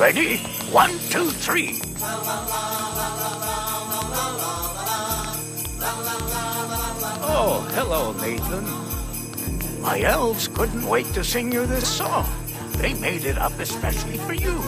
Ready? One, two, three. Oh, hello, Nathan. My elves couldn't wait to sing you this song. They made it up especially for you.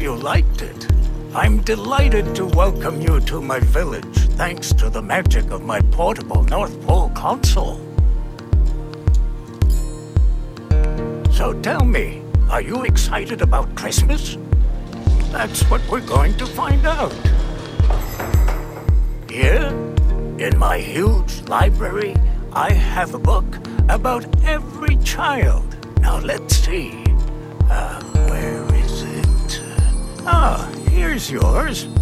You liked it. I'm delighted to welcome you to my village, thanks to the magic of my portable North Pole console. So tell me, are you excited about Christmas? That's what we're going to find out. Here, in my huge library, I have a book about every child. Now let's see. Here's yours.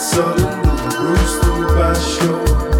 suddenly roost through my shore.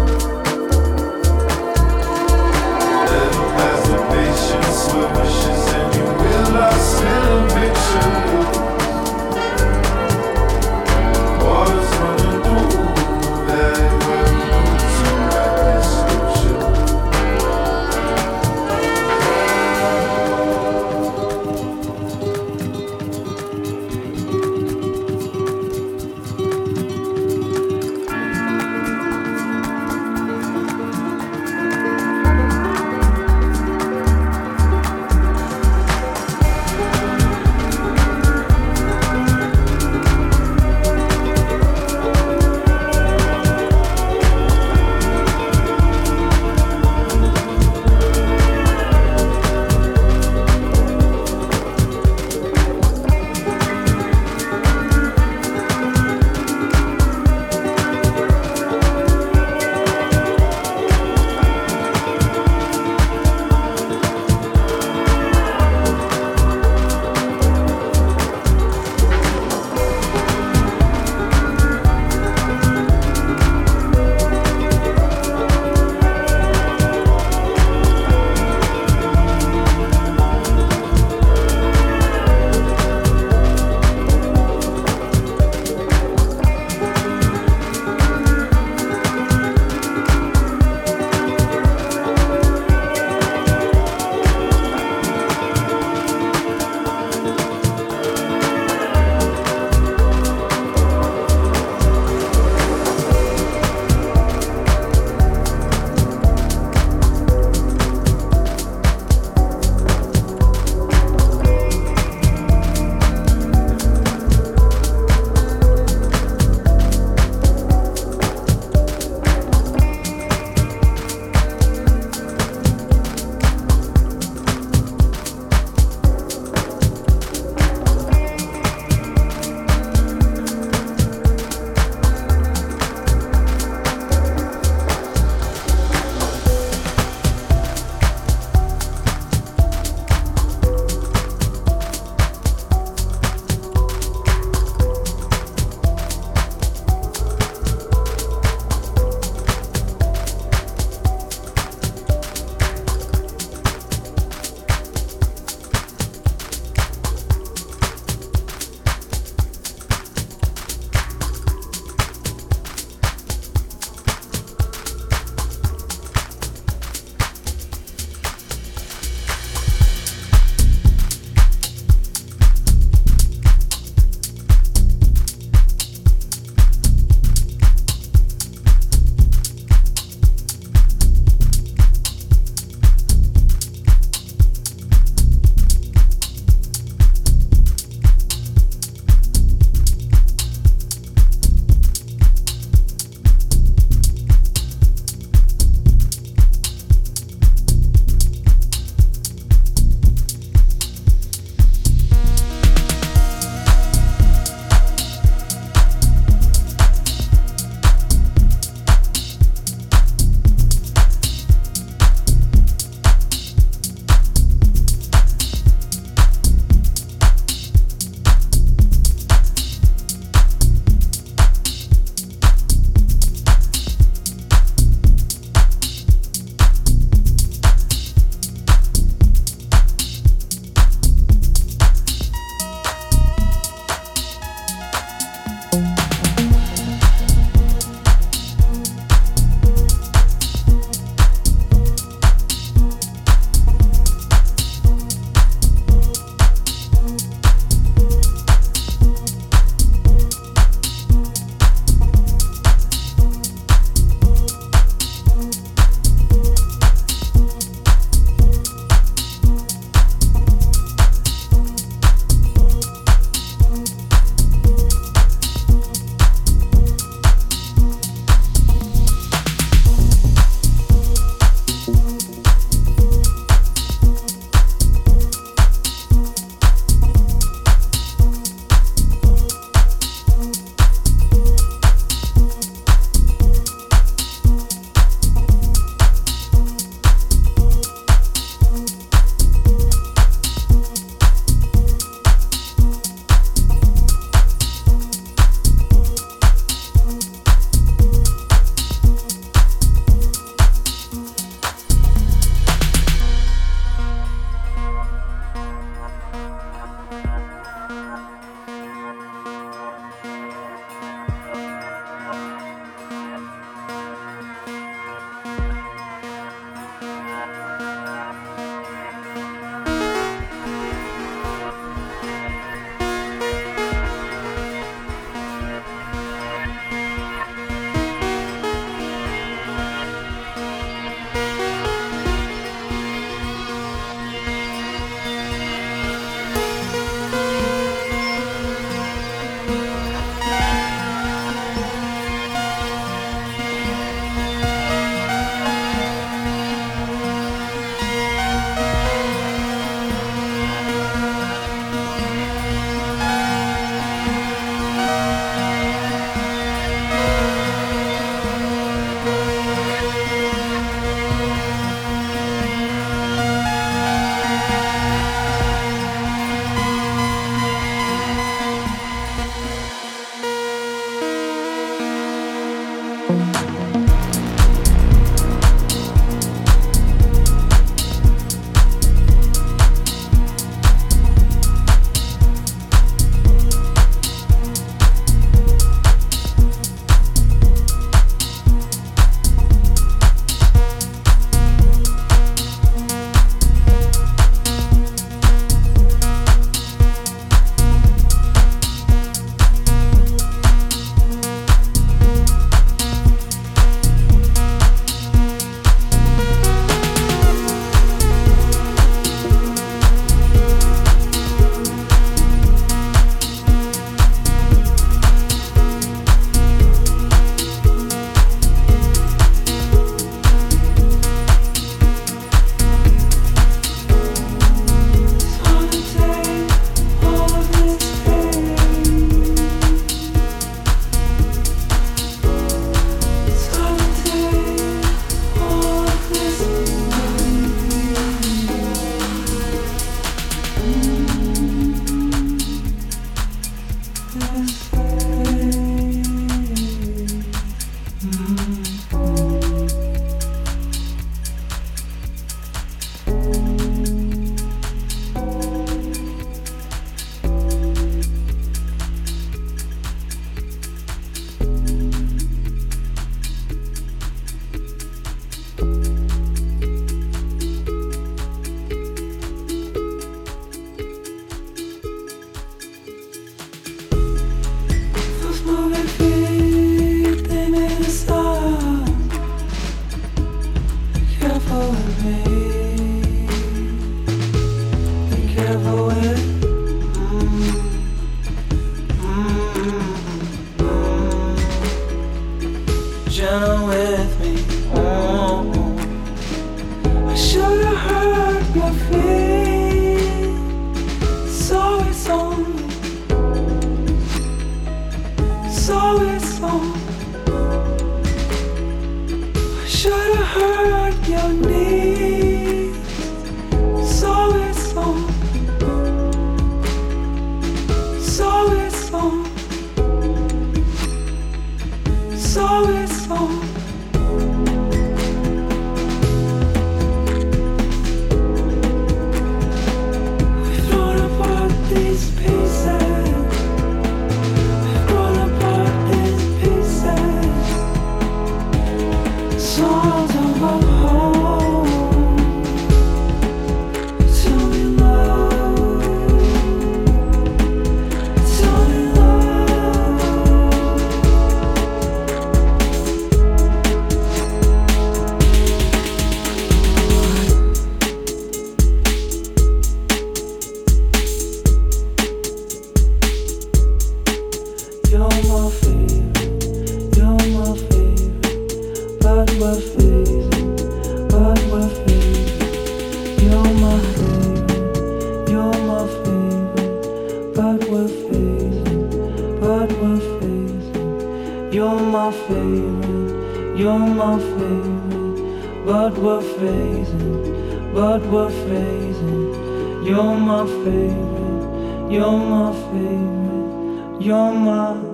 but we're fading. You're my favorite, you're my favorite, you're my.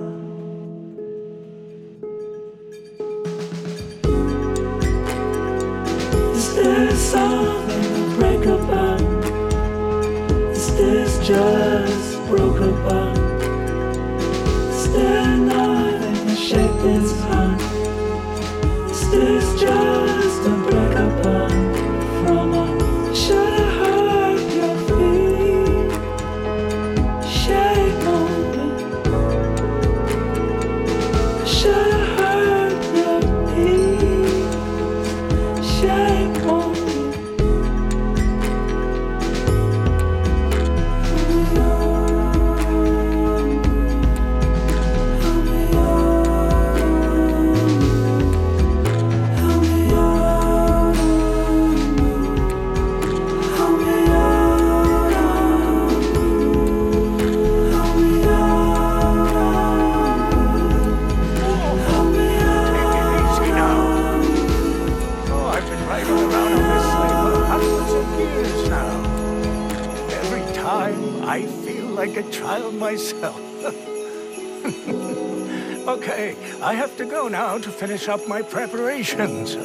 to finish up my preparations.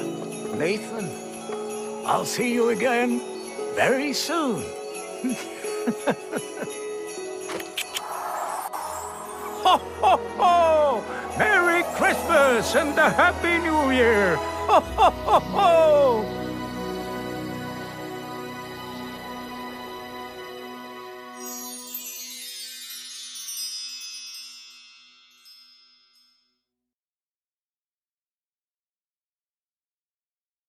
Nathan, I'll see you again very soon. ho, ho, ho! Merry Christmas and a Happy New Year! Ho, ho,